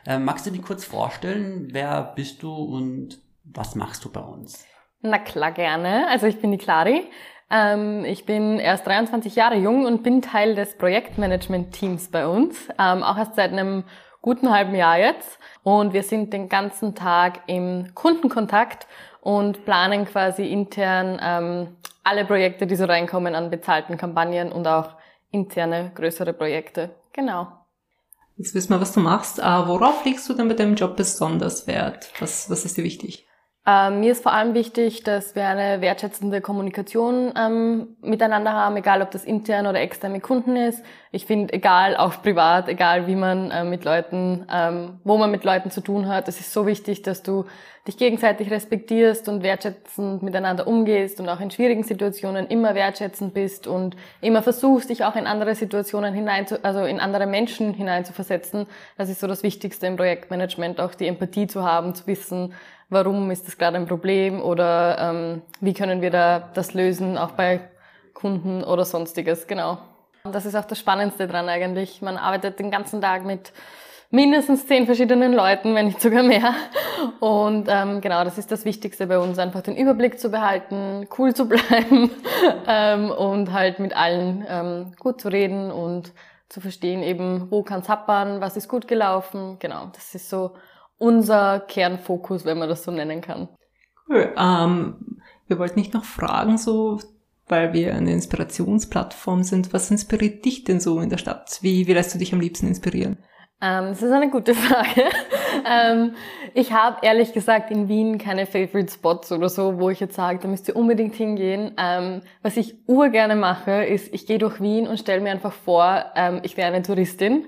ähm, magst du dir kurz vorstellen, wer bist du und was machst du bei uns? Na klar, gerne. Also ich bin die Clari. Ähm, ich bin erst 23 Jahre jung und bin Teil des Projektmanagement-Teams bei uns. Ähm, auch erst seit einem guten halben Jahr jetzt. Und wir sind den ganzen Tag im Kundenkontakt und planen quasi intern ähm, alle Projekte, die so reinkommen an bezahlten Kampagnen und auch interne größere Projekte. Genau. Jetzt wissen wir, was du machst. Äh, worauf legst du denn bei deinem Job besonders Wert? Was, was ist dir wichtig? Ähm, mir ist vor allem wichtig, dass wir eine wertschätzende Kommunikation ähm, miteinander haben, egal ob das intern oder extern mit Kunden ist. Ich finde, egal, auch privat, egal wie man äh, mit Leuten, ähm, wo man mit Leuten zu tun hat, es ist so wichtig, dass du dich gegenseitig respektierst und wertschätzend miteinander umgehst und auch in schwierigen Situationen immer wertschätzend bist und immer versuchst, dich auch in andere Situationen hinein also in andere Menschen hineinzuversetzen. Das ist so das Wichtigste im Projektmanagement, auch die Empathie zu haben, zu wissen, warum ist das gerade ein Problem oder ähm, wie können wir da das lösen, auch bei Kunden oder sonstiges, genau. Das ist auch das Spannendste dran eigentlich. Man arbeitet den ganzen Tag mit mindestens zehn verschiedenen Leuten, wenn nicht sogar mehr. Und ähm, genau, das ist das Wichtigste bei uns, einfach den Überblick zu behalten, cool zu <laughs> bleiben ähm, und halt mit allen ähm, gut zu reden und zu verstehen eben, wo kann's happern, was ist gut gelaufen. Genau, das ist so unser Kernfokus, wenn man das so nennen kann. Cool. Ähm, wir wollten nicht noch fragen, so, weil wir eine Inspirationsplattform sind. Was inspiriert dich denn so in der Stadt? Wie, wie lässt du dich am liebsten inspirieren? Ähm, das ist eine gute Frage. <laughs> ähm, ich habe ehrlich gesagt in Wien keine Favorite Spots oder so, wo ich jetzt sage, da müsst ihr unbedingt hingehen. Ähm, was ich urgerne mache, ist, ich gehe durch Wien und stelle mir einfach vor, ähm, ich wäre eine Touristin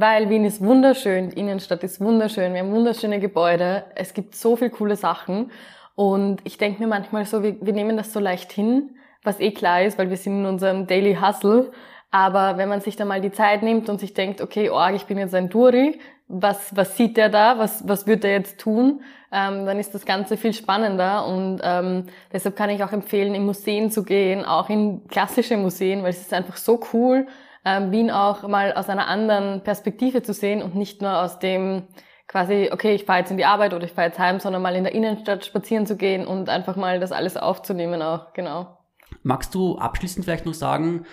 Weil Wien ist wunderschön, die Innenstadt ist wunderschön, wir haben wunderschöne Gebäude, es gibt so viele coole Sachen. Und ich denke mir manchmal so, wir, wir nehmen das so leicht hin, was eh klar ist, weil wir sind in unserem Daily Hustle. Aber wenn man sich da mal die Zeit nimmt und sich denkt, okay, Org, ich bin jetzt ein Duri, was, was sieht der da, was, was wird er jetzt tun, ähm, dann ist das Ganze viel spannender und ähm, deshalb kann ich auch empfehlen, in Museen zu gehen, auch in klassische Museen, weil es ist einfach so cool, Wien auch mal aus einer anderen Perspektive zu sehen und nicht nur aus dem quasi, okay, ich fahre jetzt in die Arbeit oder ich fahre jetzt heim, sondern mal in der Innenstadt spazieren zu gehen und einfach mal das alles aufzunehmen auch, genau. Magst du abschließend vielleicht noch sagen,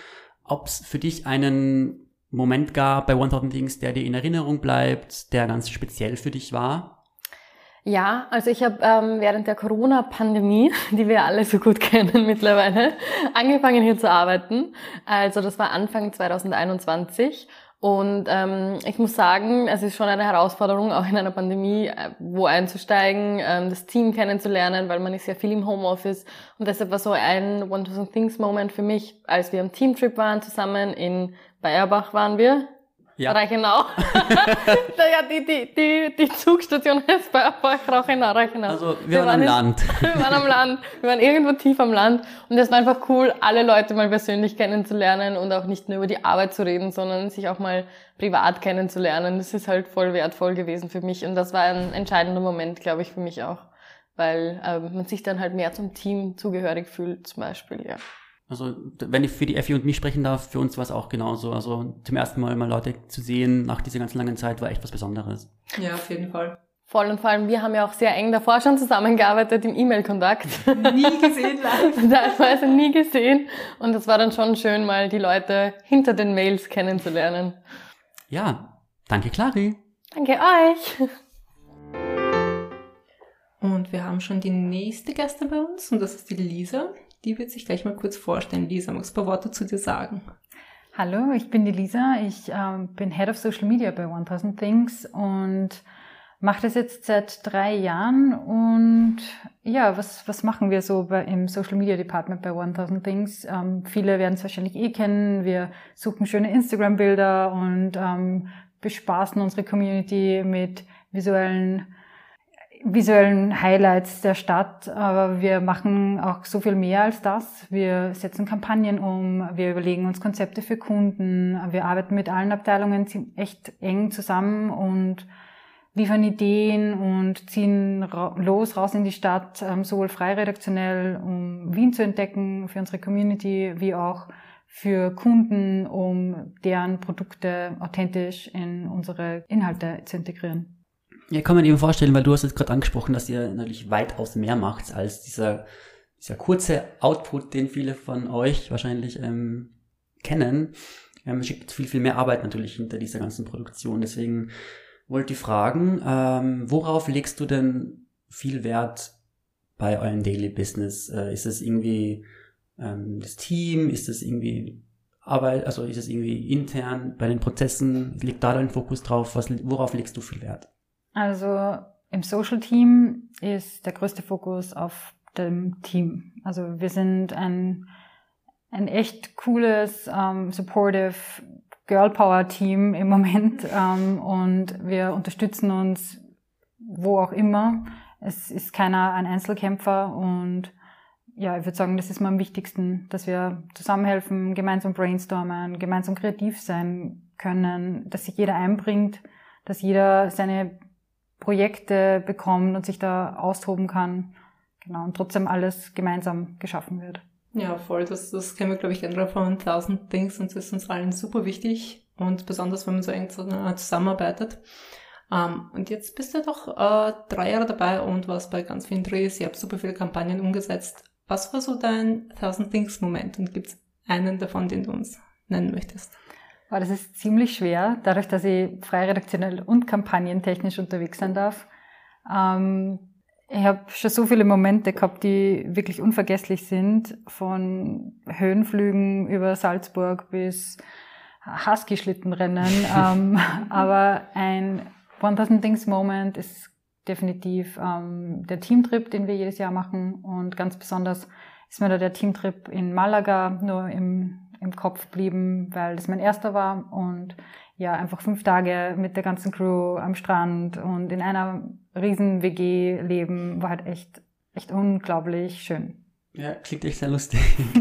ob es für dich einen Moment gab bei 1000 Things, der dir in Erinnerung bleibt, der ganz speziell für dich war? Ja, also ich habe ähm, während der Corona-Pandemie, <laughs> die wir alle so gut kennen mittlerweile, <laughs> angefangen hier zu arbeiten. Also das war Anfang 2021 und ähm, ich muss sagen, es ist schon eine Herausforderung, auch in einer Pandemie äh, wo einzusteigen, ähm, das Team kennenzulernen, weil man ist ja viel im Homeoffice. Und deshalb war so ein One-Thousand Things-Moment für mich, als wir am Teamtrip waren zusammen, in Bayerbach waren wir, ja. Reichenau. <laughs> ja, die, die, die, die Zugstation ist bei Reichenau, Reichenau. Also wir, wir waren, am Land. <laughs> wir waren am Land. Wir waren irgendwo tief am Land. Und es war einfach cool, alle Leute mal persönlich kennenzulernen und auch nicht nur über die Arbeit zu reden, sondern sich auch mal privat kennenzulernen. Das ist halt voll wertvoll gewesen für mich. Und das war ein entscheidender Moment, glaube ich, für mich auch. Weil ähm, man sich dann halt mehr zum Team zugehörig fühlt, zum Beispiel, ja. Also wenn ich für die Effi und mich sprechen darf, für uns war es auch genauso. Also zum ersten Mal mal Leute zu sehen nach dieser ganzen langen Zeit war echt was Besonderes. Ja, auf jeden Fall. Voll und vor allem, wir haben ja auch sehr eng davor schon zusammengearbeitet im E-Mail-Kontakt. <laughs> Nie gesehen live. Teilweise <laughs> nie gesehen. Und es war dann schon schön, mal die Leute hinter den Mails kennenzulernen. Ja, danke Clari. Danke euch. Und wir haben schon die nächste Gäste bei uns und das ist die Lisa. Die wird sich gleich mal kurz vorstellen. Lisa, magst du ein paar Worte zu dir sagen? Hallo, ich bin die Lisa. Ich ähm, bin Head of Social Media bei 1000 Things und mache das jetzt seit drei Jahren. Und ja, was, was machen wir so bei, im Social Media Department bei 1000 Things? Ähm, viele werden es wahrscheinlich eh kennen. Wir suchen schöne Instagram-Bilder und ähm, bespaßen unsere Community mit visuellen visuellen Highlights der Stadt, aber wir machen auch so viel mehr als das. Wir setzen Kampagnen um, wir überlegen uns Konzepte für Kunden, wir arbeiten mit allen Abteilungen echt eng zusammen und liefern Ideen und ziehen los raus in die Stadt, ähm, sowohl frei redaktionell, um Wien zu entdecken für unsere Community, wie auch für Kunden, um deren Produkte authentisch in unsere Inhalte zu integrieren. Ja, kann man eben vorstellen, weil du hast jetzt gerade angesprochen, dass ihr natürlich weitaus mehr macht als dieser, dieser kurze Output, den viele von euch wahrscheinlich ähm, kennen. Ähm, es steckt viel, viel mehr Arbeit natürlich hinter dieser ganzen Produktion. Deswegen wollte ich fragen, ähm, worauf legst du denn viel Wert bei eurem Daily Business? Äh, ist es irgendwie ähm, das Team? Ist es irgendwie Arbeit? Also ist es irgendwie intern bei den Prozessen? Liegt da dein Fokus drauf? Was, worauf legst du viel Wert? Also im Social Team ist der größte Fokus auf dem Team. Also wir sind ein, ein echt cooles, ähm, supportive Girl Power Team <laughs> im Moment ähm, und wir unterstützen uns wo auch immer. Es ist keiner ein Einzelkämpfer und ja, ich würde sagen, das ist mir am wichtigsten, dass wir zusammenhelfen, gemeinsam brainstormen, gemeinsam kreativ sein können, dass sich jeder einbringt, dass jeder seine Projekte bekommt und sich da austoben kann. Genau, und trotzdem alles gemeinsam geschaffen wird. Ja, voll. Das, das kennen wir, glaube ich, generell von 1000 Things und das ist uns allen super wichtig und besonders, wenn man so eng zusammenarbeitet. Um, ähm, und jetzt bist du doch äh, drei Jahre dabei und warst bei ganz vielen Drehs. Ihr habt super viele Kampagnen umgesetzt. Was war so dein 1000 Things Moment und gibt es einen davon, den du uns nennen möchtest? Aber das ist ziemlich schwer, dadurch, dass ich frei redaktionell und kampagnentechnisch unterwegs sein darf. Ähm, ich habe schon so viele Momente gehabt, die wirklich unvergesslich sind, von Höhenflügen über Salzburg bis Husky-Schlittenrennen. <laughs> ähm, aber ein 1000 Things Moment ist definitiv ähm, der Teamtrip, den wir jedes Jahr machen. Und ganz besonders ist mir da der Teamtrip in Malaga, nur im im Kopf blieben, weil das mein erster war und ja, einfach fünf Tage mit der ganzen Crew am Strand und in einer riesen WG leben, war halt echt, echt unglaublich schön. Ja, klingt echt sehr lustig.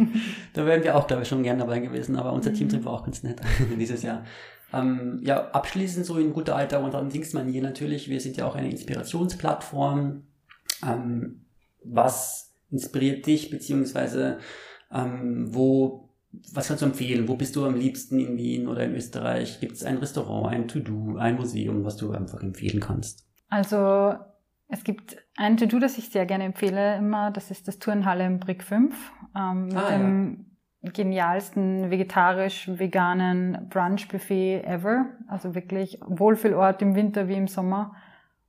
<laughs> da wären wir auch, glaube ich, schon gern dabei gewesen, aber unser Teamtrip war auch ganz nett <laughs> dieses Jahr. Ähm, ja, abschließend so in guter alter und dann Dingsmanier natürlich, wir sind ja auch eine Inspirationsplattform. Ähm, was inspiriert dich, beziehungsweise ähm, wo, was kannst du empfehlen? Wo bist du am liebsten in Wien oder in Österreich? Gibt es ein Restaurant, ein To-Do, ein Museum, was du einfach empfehlen kannst? Also es gibt ein To-Do, das ich sehr gerne empfehle immer, das ist das Turnhalle im Brick 5 ähm, mit Ah, dem genialsten vegetarisch-veganen Brunch-Buffet ever. Also wirklich Wohlfühlort im Winter wie im Sommer.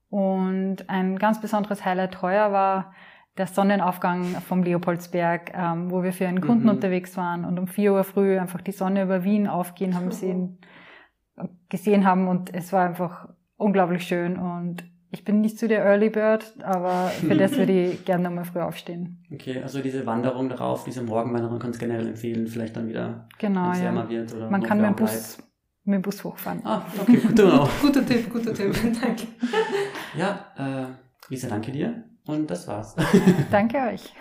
Und ein ganz besonderes Highlight heuer war der Sonnenaufgang vom Leopoldsberg, ähm, wo wir für einen Kunden Mhm. unterwegs waren und um 4 Uhr früh einfach die Sonne über Wien aufgehen haben sehen, gesehen haben und es war einfach unglaublich schön und ich bin nicht so der Early Bird, aber für das <laughs> würde ich gerne nochmal früh aufstehen. Okay, also diese Wanderung darauf, diese Morgenwanderung kannst du generell empfehlen, vielleicht dann wieder, Genau, wenn es ja. wärmer wird oder Man kann mit dem Bus, mit dem Bus hochfahren. Ah, okay, gut to know. Guter Tipp, guter Tipp. <laughs> Danke. <laughs> Ja, äh, Lisa, danke dir und das war's. <laughs> Danke euch.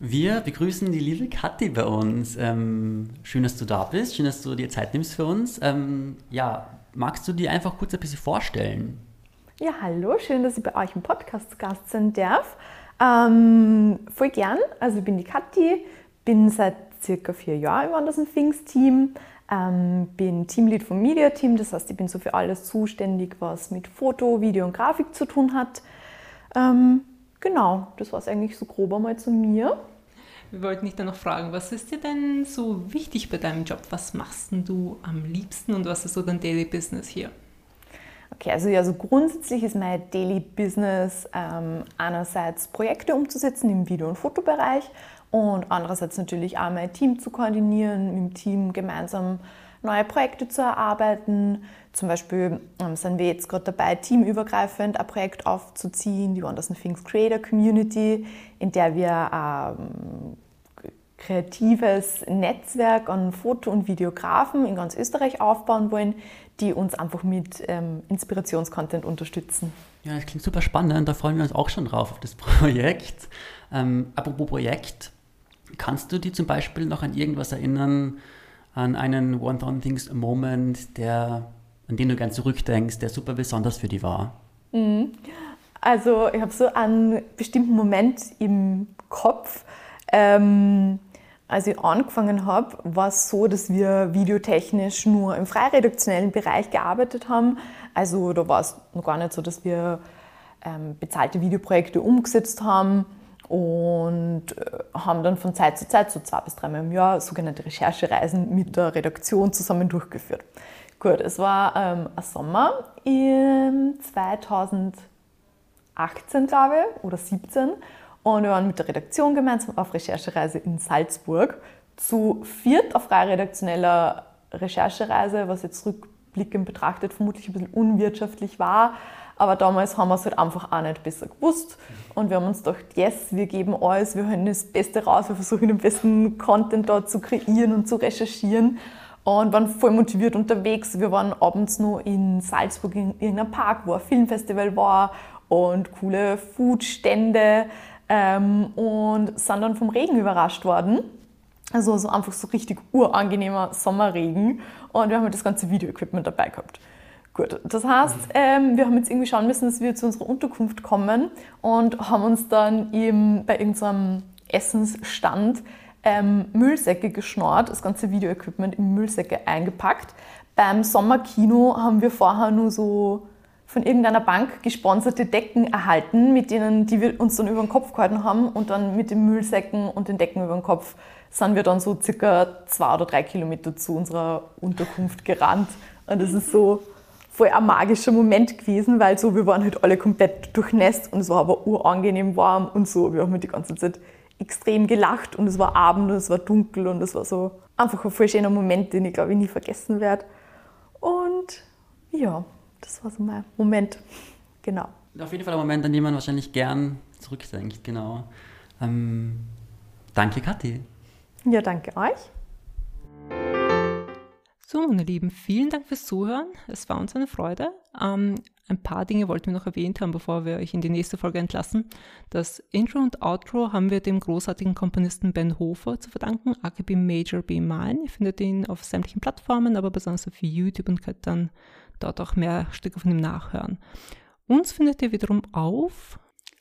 Wir begrüßen die liebe Kathi bei uns. Ähm, schön, dass du da bist. Schön, dass du dir Zeit nimmst für uns. Ähm, ja, magst du dir einfach kurz ein bisschen vorstellen? Ja, hallo, schön, dass ich bei euch im Podcast zu Gast sein darf. Ähm, voll gern. Also ich bin die Kathi, bin seit circa vier Jahren im Wonders Things Team, ähm, bin Teamlead vom Media Team, das heißt, ich bin so für alles zuständig, was mit Foto, Video und Grafik zu tun hat. Ähm, genau, das war es eigentlich so grob einmal zu mir. Wir wollten dich dann noch fragen, was ist dir denn so wichtig bei deinem Job? Was machst du am liebsten und was ist so dein Daily Business hier? Okay, also ja, so grundsätzlich ist mein Daily Business ähm, einerseits Projekte umzusetzen im Video- und Fotobereich und andererseits natürlich auch mein Team zu koordinieren, mit dem Team gemeinsam neue Projekte zu erarbeiten. Zum Beispiel ähm, sind wir jetzt gerade dabei, teamübergreifend ein Projekt aufzuziehen, die Wonders Things Creator Community, in der wir ähm, kreatives Netzwerk an Foto- und Videografen in ganz Österreich aufbauen wollen, die uns einfach mit ähm, Inspirationscontent unterstützen. Ja, das klingt super spannend. Da freuen wir uns auch schon drauf auf das <laughs> Projekt. Ähm, apropos Projekt, kannst du dir zum Beispiel noch an irgendwas erinnern, an einen One-Thousand Things Moment, der, an den du gern zurückdenkst, der super besonders für dich war? Also ich habe so einen bestimmten Moment im Kopf. Ähm, als ich angefangen habe, war es so, dass wir videotechnisch nur im freiredaktionellen Bereich gearbeitet haben. Also da war es noch gar nicht so, dass wir ähm, bezahlte Videoprojekte umgesetzt haben und äh, haben dann von Zeit zu Zeit, so zwei bis dreimal im Jahr, sogenannte Recherchereisen mit der Redaktion zusammen durchgeführt. Gut, es war ähm, ein Sommer im 2018, glaube ich, oder 17 und wir waren mit der Redaktion gemeinsam auf Recherchereise in Salzburg. Zu viert auf frei redaktioneller Recherchereise, was jetzt rückblickend betrachtet vermutlich ein bisschen unwirtschaftlich war. Aber damals haben wir es halt einfach auch nicht besser gewusst. Und wir haben uns gedacht, yes, wir geben alles, wir hören das Beste raus, wir versuchen den besten Content dort zu kreieren und zu recherchieren. Und waren voll motiviert unterwegs. Wir waren abends noch in Salzburg in irgendeinem Park, wo ein Filmfestival war und coole Foodstände ähm, und sind dann vom Regen überrascht worden. Also so einfach so richtig urangenehmer Sommerregen und wir haben halt das ganze Video-Equipment dabei gehabt. Gut, das heißt, ähm, wir haben jetzt irgendwie schauen müssen, dass wir zu unserer Unterkunft kommen und haben uns dann eben bei irgendeinem Essensstand ähm, Müllsäcke geschnort, das ganze Video-Equipment in Müllsäcke eingepackt. Beim Sommerkino haben wir vorher nur so von irgendeiner Bank gesponserte Decken erhalten, mit denen die wir uns dann über den Kopf gehalten haben und dann mit den Müllsäcken und den Decken über den Kopf sind wir dann so circa zwei oder drei Kilometer zu unserer Unterkunft gerannt. Und das ist so voll ein magischer Moment gewesen, weil so wir waren halt alle komplett durchnässt und es war aber urangenehm warm und so. Wir haben halt die ganze Zeit extrem gelacht und es war Abend und es war dunkel und es war so einfach ein voll schöner Moment, den ich glaube ich nie vergessen werde. Und ja, das war so mein Moment. Genau. Auf jeden Fall ein Moment, an den man wahrscheinlich gern zurückdenkt, genau. Ähm, danke, Kathi. Ja, danke euch. So, meine Lieben, vielen Dank fürs Zuhören. Es war uns eine Freude. Ähm, ein paar Dinge wollten wir noch erwähnt haben, bevor wir euch in die nächste Folge entlassen. Das Intro und Outro haben wir dem großartigen Komponisten Ben Hofer zu verdanken, AKB Major B Mine. Ihr findet ihn auf sämtlichen Plattformen, aber besonders auf YouTube und könnt dann dort auch mehr Stücke von ihm nachhören. Uns findet ihr wiederum auf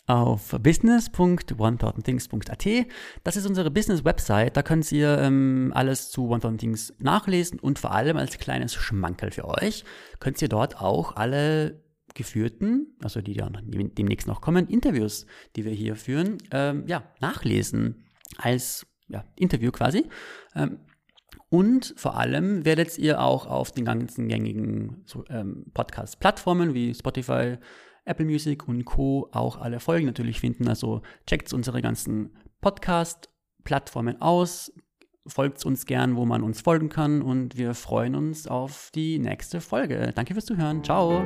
auf business.1000things.at. Das ist unsere Business-Website. Da könnt ihr ähm, alles zu 1000 Things nachlesen und vor allem als kleines Schmankerl für euch könnt ihr dort auch alle geführten, also die dann demnächst noch kommen, Interviews, die wir hier führen, ähm, ja, nachlesen als ja, Interview quasi. Ähm, und vor allem werdet ihr auch auf den ganzen gängigen so, ähm, Podcast-Plattformen wie Spotify, Apple Music und Co. auch alle Folgen natürlich finden. Also checkt unsere ganzen Podcast-Plattformen aus, folgt uns gern, wo man uns folgen kann und wir freuen uns auf die nächste Folge. Danke fürs Zuhören. Ciao.